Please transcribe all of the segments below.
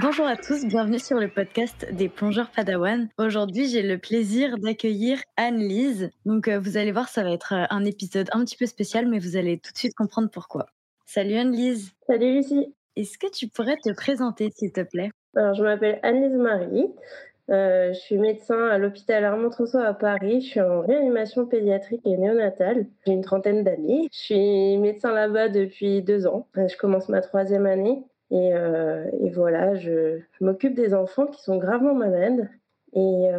Bonjour à tous, bienvenue sur le podcast des plongeurs Padawan. Aujourd'hui, j'ai le plaisir d'accueillir Anne-Lise. Donc, euh, vous allez voir, ça va être euh, un épisode un petit peu spécial, mais vous allez tout de suite comprendre pourquoi. Salut Anne-Lise. Salut Lucie. Est-ce que tu pourrais te présenter, s'il te plaît? Alors, je m'appelle Anne-Lise Marie. Euh, je suis médecin à l'hôpital Armand-Trousseau à Paris. Je suis en réanimation pédiatrique et néonatale. J'ai une trentaine d'années. Je suis médecin là-bas depuis deux ans. Euh, je commence ma troisième année. Et, euh, voilà, je, m'occupe des enfants qui sont gravement malades. Et,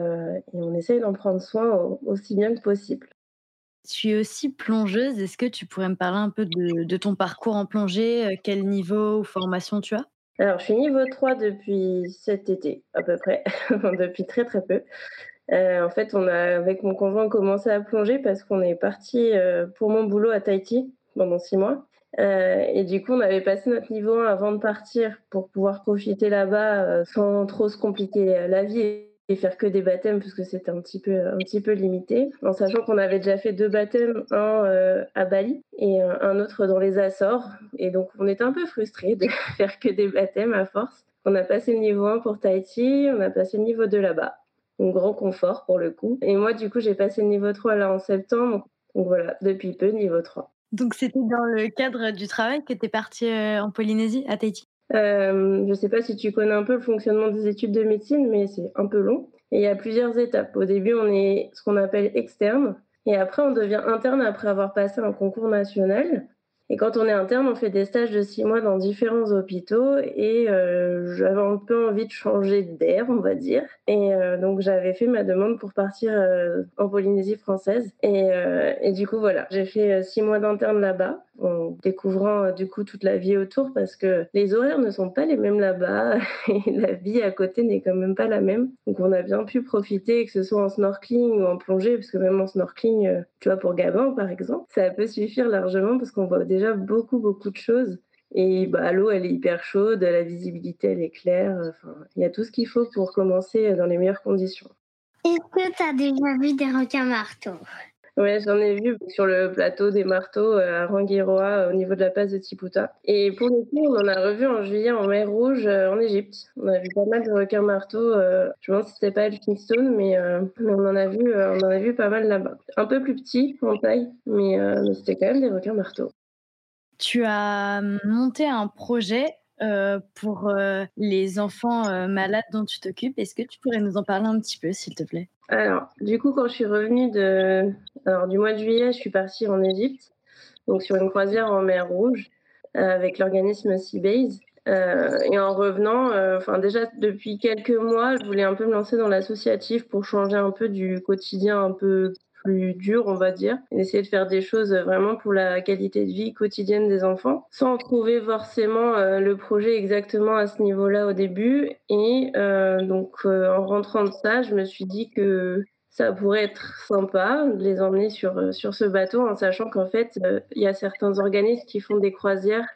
on essaye d'en prendre soin aussi bien que possible. Tu es aussi plongeuse. Est-ce que tu pourrais me parler un peu de ton parcours en plongée? Quel niveau ou formation tu as? Alors, je suis niveau 3 depuis cet été, à peu près, depuis très très peu. Euh, en fait, on a, avec mon conjoint, commencé à plonger parce qu'on est parti euh, pour mon boulot à Tahiti pendant six mois. Euh, et du coup, on avait passé notre niveau 1 avant de partir pour pouvoir profiter là-bas sans trop se compliquer la vie et faire que des baptêmes parce que c'était un petit peu un petit peu limité. En sachant qu'on avait déjà fait deux baptêmes un euh, à Bali et un autre dans les Açores. Et donc on était un peu frustrés de faire que des baptêmes à force. On a passé le niveau 1 pour Tahiti on a passé le niveau 2 là-bas. Un grand confort pour le coup. Et moi du coup j'ai passé le niveau 3 là en septembre. Donc voilà depuis peu niveau 3 donc c'était dans le cadre du travail que tu es partie euh, en Polynésie à Tahiti? Euh, je ne sais pas si tu connais un peu le fonctionnement des études de médecine, mais c'est un peu long. Et il y a plusieurs étapes. Au début, on est ce qu'on appelle externe. Et après, on devient interne après avoir passé un concours national. Et quand on est interne, on fait des stages de six mois dans différents hôpitaux et euh, j'avais un peu envie de changer d'air, on va dire. Et euh, donc j'avais fait ma demande pour partir en Polynésie française. Et, du coup, voilà, j'ai fait six mois d'interne là-bas en découvrant euh, du coup toute la vie autour parce que les horaires ne sont pas les mêmes là-bas et la vie à côté n'est quand même pas la même. Donc on a bien pu profiter, que ce soit en snorkeling ou en plongée, parce que même en snorkeling, tu vois, pour Gabin par exemple, ça peut suffire largement parce qu'on voit déjà beaucoup, beaucoup de choses. Et bah, l'eau, elle est hyper chaude, la visibilité, elle est claire. Enfin, il y a tout ce qu'il faut pour commencer dans les meilleures conditions. Est-ce que tu as déjà vu des requins marteaux? Ouais, j'en ai vu sur le plateau des marteaux à Rangiroa au niveau de la passe de Tiputa. Et pour le coup, on en a revu en juillet en mer Rouge en Égypte. On a vu pas mal de requins marteaux. Je pense que c'était pas Elphinstone, mais, on en a vu, on en a vu pas mal là-bas. Un peu plus petit en taille, mais, c'était quand même des requins marteaux. Tu as monté un projet euh, pour euh, les enfants euh, malades dont tu t'occupes. Est-ce que tu pourrais nous en parler un petit peu, s'il te plaît? Alors, du coup, quand je suis revenue de... Alors, du mois de juillet, je suis partie en Égypte, donc sur une croisière en mer Rouge, avec l'organisme Seabase. et en revenant, enfin déjà depuis quelques mois, je voulais un peu me lancer dans l'associatif pour changer un peu du quotidien un peu plus dur, on va dire, et essayer de faire des choses vraiment pour la qualité de vie quotidienne des enfants, sans trouver forcément euh, le projet exactement à ce niveau-là au début. Et euh, donc, euh, en rentrant de ça, je me suis dit que ça pourrait être sympa de les emmener sur, sur ce bateau, en sachant qu'en fait, il y a certains organismes qui font des croisières,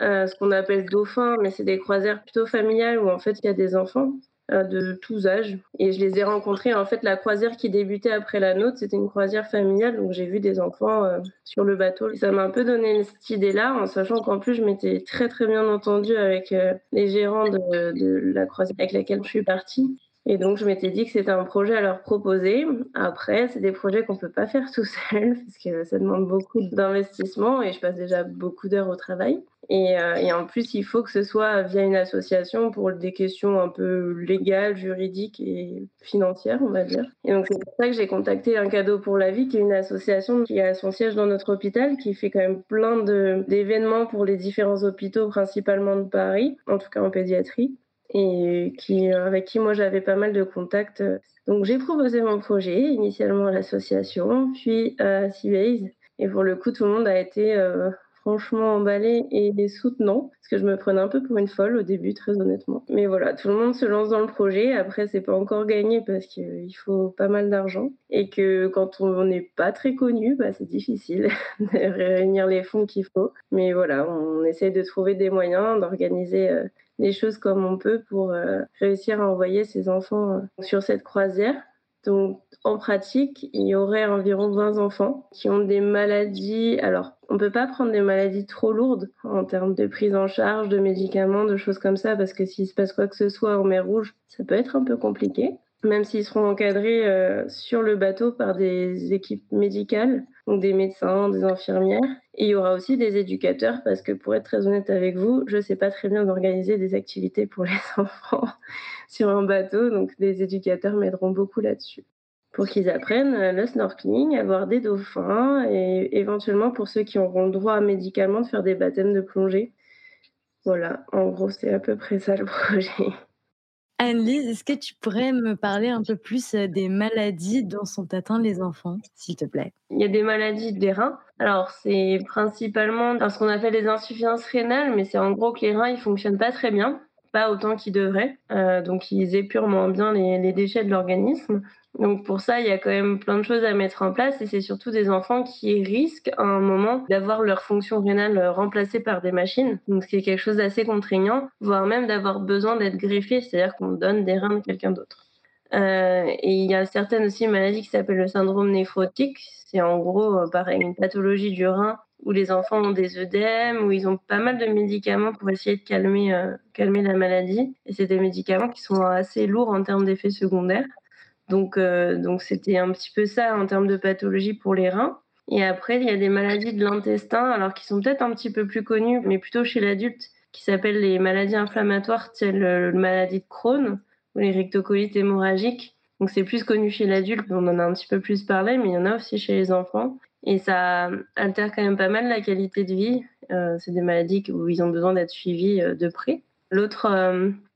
ce qu'on appelle dauphins, mais c'est des croisières plutôt familiales où en fait, il y a des enfants de tous âges. Et je les ai rencontrés. En fait, la croisière qui débutait après la nôtre, c'était une croisière familiale. Donc, j'ai vu des enfants euh, sur le bateau. Ça m'a un peu donné cette idée-là, en sachant qu'en plus, je m'étais très, très bien entendue avec euh, les gérants de, de, la croisière avec laquelle je suis partie. Et donc, je m'étais dit que c'était un projet à leur proposer. Après, c'est des projets qu'on peut pas faire tout seul, parce que ça demande beaucoup d'investissement et je passe déjà beaucoup d'heures au travail. Et, euh, et, en plus, il faut que ce soit via une association pour des questions un peu légales, juridiques et financières, on va dire. Et donc, c'est pour ça que j'ai contacté Un cadeau pour la vie, qui est une association qui a son siège dans notre hôpital, qui fait quand même plein d'événements pour les différents hôpitaux, principalement de Paris, en tout cas en pédiatrie et qui, avec qui moi j'avais pas mal de contacts. Donc j'ai proposé mon projet initialement à l'association, puis à Seabase. Et pour le coup, tout le monde a été euh, franchement emballé et soutenant, parce que je me prenais un peu pour une folle au début, très honnêtement. Mais voilà, tout le monde se lance dans le projet. Après, c'est pas encore gagné parce qu'il faut pas mal d'argent et que quand on n'est pas très connu, bah, c'est difficile de réunir les fonds qu'il faut. Mais voilà, on essaie de trouver des moyens, d'organiser euh, les choses comme on peut pour euh, réussir à envoyer ses enfants euh, sur cette croisière. Donc, en pratique, il y aurait environ 20 enfants qui ont des maladies. Alors, on ne peut pas prendre des maladies trop lourdes en termes de prise en charge, de médicaments, de choses comme ça, parce que s'il se passe quoi que ce soit en mer Rouge, ça peut être un peu compliqué même s'ils seront encadrés euh, sur le bateau par des équipes médicales, donc des médecins, des infirmières. Et il y aura aussi des éducateurs, parce que pour être très honnête avec vous, je ne sais pas très bien organiser des activités pour les enfants sur un bateau, donc des éducateurs m'aideront beaucoup là-dessus. Pour qu'ils apprennent le snorkeling, à voir des dauphins, et éventuellement pour ceux qui auront le droit médicalement de faire des baptêmes de plongée. Voilà, en gros, c'est à peu près ça le projet. Anne-Lise, est-ce que tu pourrais me parler un peu plus des maladies dont sont atteints les enfants, s'il te plaît? Il y a des maladies des reins. Alors, c'est principalement ce qu'on appelle les insuffisances rénales, mais c'est en gros que les reins, ils fonctionnent pas très bien, pas autant qu'ils devraient. Euh, donc, ils épurent moins bien les déchets de l'organisme. Donc pour ça, il y a quand même plein de choses à mettre en place et c'est surtout des enfants qui risquent à un moment d'avoir leur fonction rénale euh, remplacée par des machines. Donc c'est quelque chose d'assez contraignant, voire même d'avoir besoin d'être greffé, c'est-à-dire qu'on donne des reins de quelqu'un d'autre. Euh, et il y a certaines aussi maladies qui s'appellent le syndrome néphrotique. C'est en gros, euh, pareil, une pathologie du rein où les enfants ont des œdèmes, où ils ont pas mal de médicaments pour essayer de calmer, calmer la maladie. Et c'est des médicaments qui sont assez lourds en termes d'effets secondaires. Donc, euh, donc c'était un petit peu ça en termes de pathologie pour les reins. Et après, il y a des maladies de l'intestin, alors qui sont peut-être un petit peu plus connues, mais plutôt chez l'adulte, qui s'appellent les maladies inflammatoires, telles la maladie de Crohn ou les rectocolites hémorragiques. Donc c'est plus connu chez l'adulte, on en a un petit peu plus parlé, mais il y en a aussi chez les enfants. Et ça altère quand même pas mal la qualité de vie. Euh, c'est des maladies où ils ont besoin d'être suivis euh, de près. L'autre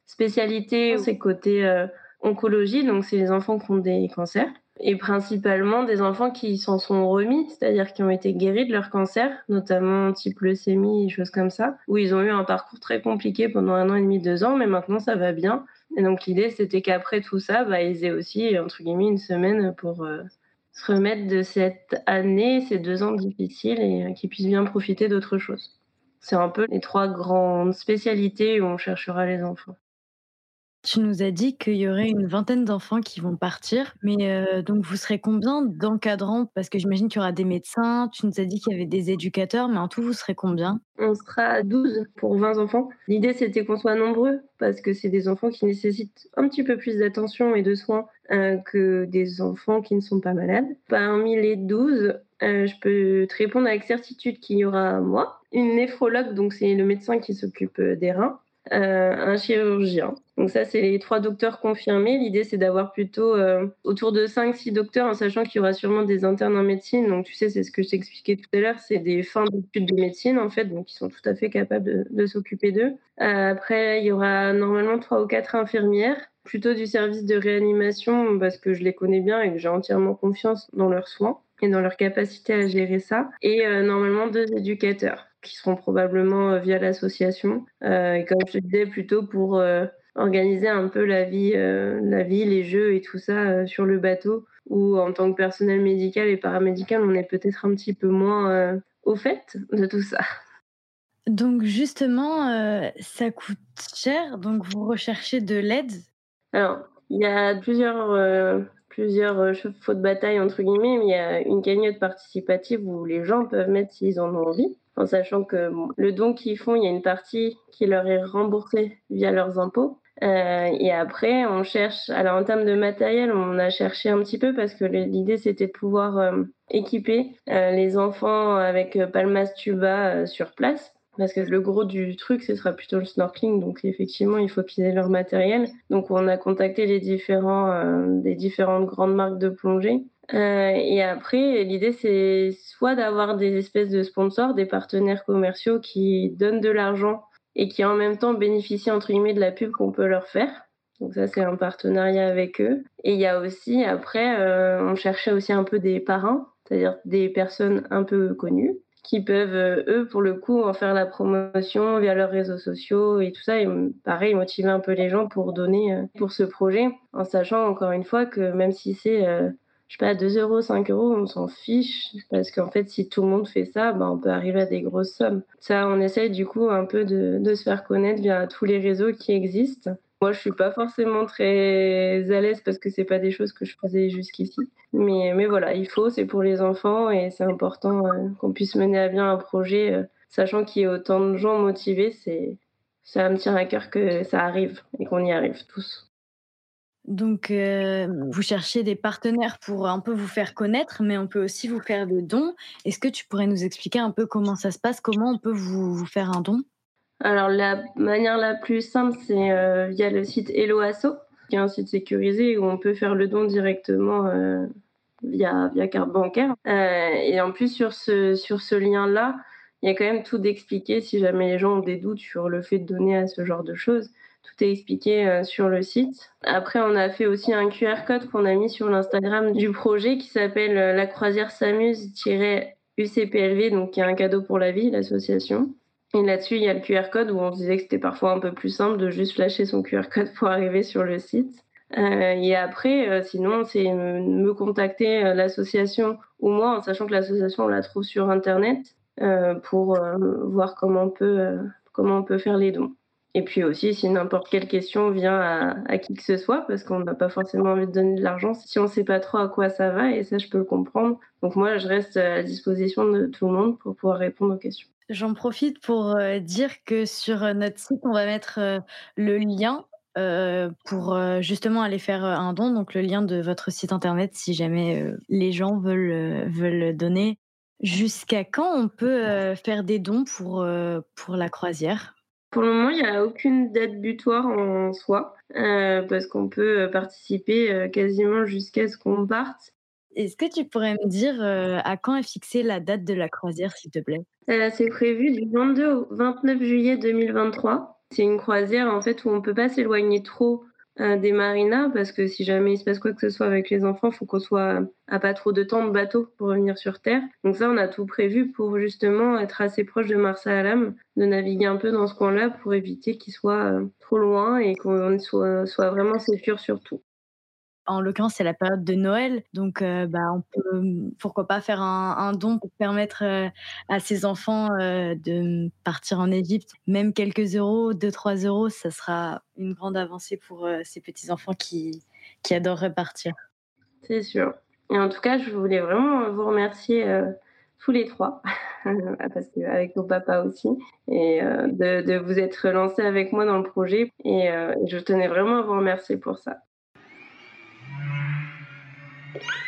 spécialité, c'est côté oncologie, donc c'est les enfants qui ont des cancers, et principalement des enfants qui s'en sont remis, c'est-à-dire qui ont été guéris de leur cancer, notamment type leucémie et choses comme ça, où ils ont eu un parcours très compliqué pendant un an et demi, deux ans, mais maintenant ça va bien. Et donc l'idée, c'était qu'après tout ça, bah, ils aient aussi, entre guillemets, une semaine pour euh, se remettre de cette année, ces deux ans difficiles, et euh, qu'ils puissent bien profiter d'autre chose. C'est un peu les trois grandes spécialités où on cherchera les enfants. Tu nous as dit qu'il y aurait une vingtaine d'enfants qui vont partir, mais euh, donc vous serez combien d'encadrants? Parce que j'imagine qu'il y aura des médecins, tu nous as dit qu'il y avait des éducateurs, mais en tout, vous serez combien? On sera 12 pour 20 enfants. L'idée, c'était qu'on soit nombreux, parce que c'est des enfants qui nécessitent un petit peu plus d'attention et de soins euh, que des enfants qui ne sont pas malades. Parmi les 12, euh, je peux te répondre avec certitude qu'il y aura moi, une néphrologue, donc c'est le médecin qui s'occupe des reins, un chirurgien. Donc ça, c'est les trois docteurs confirmés. L'idée, c'est d'avoir plutôt euh, autour de 5-6 docteurs, en sachant qu'il y aura sûrement des internes en médecine. Donc tu sais, c'est ce que je t'expliquais tout à l'heure, c'est des fins d'études de médecine, en fait, donc ils sont tout à fait capables de, s'occuper d'eux. Euh, après, il y aura normalement trois ou quatre infirmières, plutôt du service de réanimation, parce que je les connais bien et que j'ai entièrement confiance dans leurs soins et dans leur capacité à gérer ça. Et normalement, deux éducateurs qui seront probablement euh, via l'association. Euh, et comme je te disais, plutôt pour euh, organiser un peu la vie, la vie, les jeux et tout ça sur le bateau, où en tant que personnel médical et paramédical, on est peut-être un petit peu moins au fait de tout ça. Donc justement, ça coûte cher, donc vous recherchez de l'aide? Alors, il y a plusieurs, plusieurs chevaux de bataille, entre guillemets, mais il y a une cagnotte participative où les gens peuvent mettre s'ils en ont envie en sachant que le don qu'ils font, il y a une partie qui leur est remboursée via leurs impôts. Euh, et après, on cherche. Alors, en termes de matériel, on a cherché un petit peu parce que l'idée c'était de pouvoir euh, équiper euh, les enfants avec Palmas Tuba sur place. Parce que le gros du truc, ce sera plutôt le snorkeling. Donc, effectivement, il faut qu'ils aient leur matériel. Donc, on a contacté les différentes grandes marques de plongée euh, et après, l'idée, c'est soit d'avoir des espèces de sponsors, des partenaires commerciaux qui donnent de l'argent et qui en même temps bénéficient entre guillemets de la pub qu'on peut leur faire. Donc ça, c'est un partenariat avec eux. Et il y a aussi, après, euh, on cherchait aussi un peu des parrains, c'est-à-dire des personnes un peu connues qui peuvent, euh, eux, pour le coup, en faire la promotion via leurs réseaux sociaux et tout ça. Et pareil, motiver un peu les gens pour donner pour ce projet, en sachant encore une fois que même si c'est je sais pas, 2 euros, 5 euros, on s'en fiche. Parce qu'en fait, si tout le monde fait ça, bah, on peut arriver à des grosses sommes. Ça, on essaye du coup un peu de, se faire connaître via tous les réseaux qui existent. Moi, je suis pas forcément très à l'aise parce que c'est pas des choses que je faisais jusqu'ici. Mais, mais voilà, il faut, c'est pour les enfants et c'est important euh, qu'on puisse mener à bien un projet, euh, sachant qu'il y a autant de gens motivés. C'est, ça me tient à cœur que ça arrive et qu'on y arrive tous. Donc, euh, vous cherchez des partenaires pour un peu vous faire connaître, mais on peut aussi vous faire des dons. Est-ce que tu pourrais nous expliquer un peu comment ça se passe? Comment on peut vous, faire un don? Alors, la manière la plus simple, c'est euh, via le site HelloAsso, qui est un site sécurisé où on peut faire le don directement euh, via, via carte bancaire. et en plus, sur ce, sur ce lien-là, il y a quand même tout d'expliqué si jamais les gens ont des doutes sur le fait de donner à ce genre de choses. Tout est expliqué euh, sur le site. Après, on a fait aussi un QR code qu'on a mis sur l'Instagram du projet qui s'appelle euh, La croisière s'amuse-UCPLV, donc qui est un cadeau pour la vie, l'association. Et là-dessus, il y a le QR code où on disait que c'était parfois un peu plus simple de juste flasher son QR code pour arriver sur le site. Euh, et après, sinon, c'est me contacter l'association ou moi, en sachant que l'association, on la trouve sur Internet, pour voir comment on, peut, comment on peut faire les dons. Et puis aussi, si n'importe quelle question vient à, qui que ce soit, parce qu'on n'a pas forcément envie de donner de l'argent, si on ne sait pas trop à quoi ça va, et ça, je peux le comprendre. Donc moi, je reste à disposition de tout le monde pour pouvoir répondre aux questions. J'en profite pour euh, dire que sur euh, notre site, on va mettre euh, le lien pour justement aller faire un don, donc le lien de votre site internet si jamais les gens veulent, veulent donner. Jusqu'à quand on peut faire des dons pour, pour la croisière? Pour le moment, il n'y a aucune date butoir en soi, euh, parce qu'on peut euh, participer euh, quasiment jusqu'à ce qu'on parte. Est-ce que tu pourrais me dire à quand est fixée la date de la croisière, s'il te plaît? C'est prévu du 22 au 29 juillet 2023. C'est une croisière en fait où on ne peut pas s'éloigner trop euh, des marinas parce que si jamais il se passe quoi que ce soit avec les enfants, faut qu'on soit à pas trop de temps de bateau pour revenir sur Terre. Donc ça, on a tout prévu pour justement être assez proche de Marsa Alam, de naviguer un peu dans ce coin-là pour éviter qu'il soit euh, trop loin et qu'on soit, soit vraiment sécure sur tout. En l'occurrence, c'est la période de Noël, donc euh, bah, on peut, pourquoi pas faire un, don pour permettre euh, à ces enfants euh, de partir en Égypte. Même quelques euros, 2-3 euros, ça sera une grande avancée pour ces petits-enfants qui, qui adoreraient partir. C'est sûr. Et en tout cas, je voulais vraiment vous remercier tous les trois, parce avec nos papas aussi, et de, vous être lancés avec moi dans le projet. Et je tenais vraiment à vous remercier pour ça. Yeah.